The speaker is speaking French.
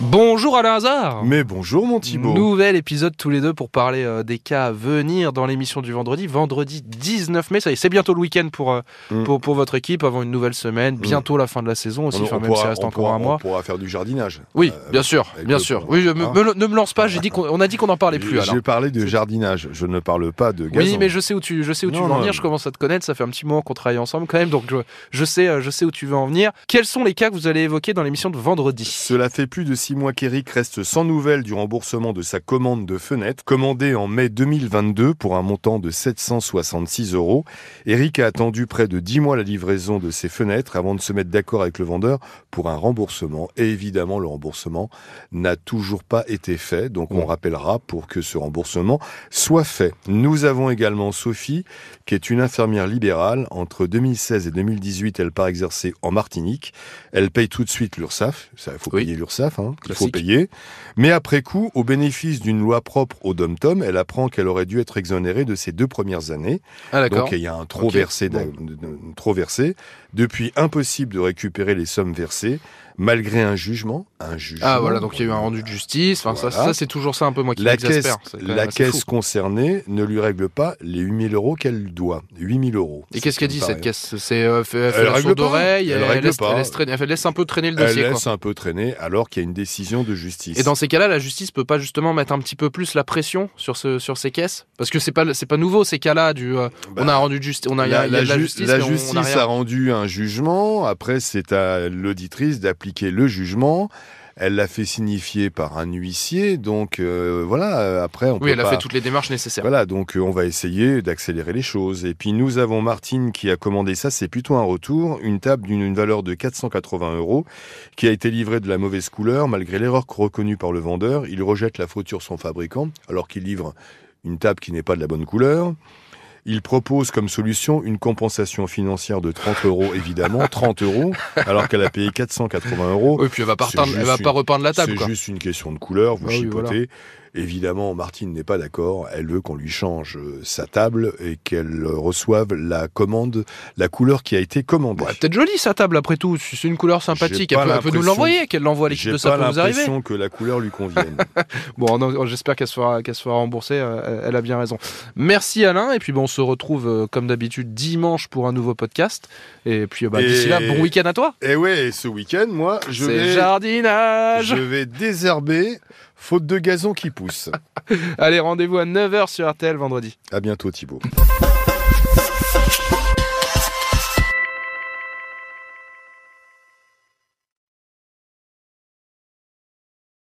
Bonjour Alain Hazard Mais bonjour mon Thibaut Nouvel épisode tous les deux pour parler euh, des cas à venir dans l'émission du vendredi. Vendredi 19 mai, ça y est, c'est bientôt le week-end pour, euh, Mm. pour, pour votre équipe avant une nouvelle semaine. Bientôt la fin de la saison aussi, On- enfin, on même si ça reste encore pourra- un mois. On pourra faire du jardinage. Oui, Euh, bien sûr, bien sûr. Oui, je- Hein me- ne me lance pas, j'ai dit qu'on on a dit qu'on n'en parlait plus. J'ai parlé de jardinage, je ne parle pas de gazon. Oui, mais je sais où tu, je sais où tu veux en venir. Je commence à te connaître. Ça fait un petit moment qu'on travaille ensemble quand même, donc je, je sais, je sais où tu veux en venir. Quels sont les cas que vous allez évoquer dans l'émission de vendredi? Cela fait plus de six mois qu'Eric reste sans nouvelles du remboursement de sa commande de fenêtre, commandée en mai 2022 pour un montant de 766 euros. Eric a attendu près de 10 mois la livraison de ses fenêtres avant de se mettre d'accord avec le vendeur pour un remboursement. Et évidemment, le remboursement n'a toujours pas été fait. Donc, on rappellera pour que ce remboursement soit fait. Nous avons également Sophie, qui est une infirmière libérale. Entre 2016 et 2018, elle part exercer en Martinique. Elle paye tout de suite l'URSSAF. Ça, il faut Oui. payer l'URSSAF, hein, il faut payer. Mais après coup, au bénéfice d'une loi propre au dom-tom, elle apprend qu'elle aurait dû être exonérée de ses deux premières années. Ah. Donc il y a un versé, bon. trop versé. Depuis, impossible de récupérer les sommes versées, malgré un jugement. Un jugement. Ah voilà, donc il y a eu un rendu de justice. Enfin, ça, Voilà. ça, c'est toujours ça un peu moi qui La caisse, la caisse concernée ne lui règle pas les 8000 euros qu'elle doit. 8000 euros. Et qu'est-ce qu'elle dit cette caisse? C'est euh, elle Elle règle sourde pas. oreille, Elle elle, laisse, elle laisse elle laisse un peu traîner le Elle dossier. laisse quoi. un peu traîner alors qu'il y a une décision de justice. Et dans ces cas-là, la justice peut pas justement mettre un petit peu plus la pression sur ce sur ces caisses? Parce que c'est pas pas nouveau ces cas-là du euh, Bah, on a rendu justice, on a il y a, il y a de la justice, la mais on- on justice a rendu un jugement. Après, c'est à l'auditrice d'appliquer le jugement. Elle l'a fait signifier par un huissier. Donc euh, voilà. euh, Après, on Oui, peut elle a fait toutes les démarches nécessaires. Voilà, donc euh, on va essayer d'accélérer les choses. Et puis nous avons Martine qui a commandé ça, c'est plutôt un retour, une table d'une une valeur de 480 euros, qui a été livrée de la mauvaise couleur, malgré l'erreur reconnue par le vendeur. Il rejette la faute sur son fabricant, alors qu'il livre une table qui n'est pas de la bonne couleur. Il propose comme solution une compensation financière de 30 euros, évidemment, 30 euros, alors qu'elle a payé 480 euros. Oui, puis elle va pas C'est repeindre, elle va pas repeindre la table C'est juste une question de couleur, vous Ah oui, chipotez. Évidemment, Martine n'est pas d'accord. Elle veut qu'on lui change euh, sa table et qu'elle euh, reçoive la commande, la couleur qui a été commandée. Est peut-être jolie sa table après tout, c'est une couleur sympathique, J'ai elle peut, elle peut nous l'envoyer, qu'elle l'envoie à l'équipe J'ai de ça peut vous arriver. l'impression que la couleur lui convienne. Bon, j'espère qu'elle se fera, qu'elle se fera rembourser. euh, elle- a bien raison. Merci Alain. Et puis bon, on se retrouve comme d'habitude dimanche pour un nouveau podcast. Et puis bah, d'ici là, bon week-end à toi. et ouais, et ce week-end, moi, je vais, jardinage. je vais désherber, faute de gazon qui pousse. Allez, rendez-vous à 9h sur RTL vendredi. À bientôt Thibaut.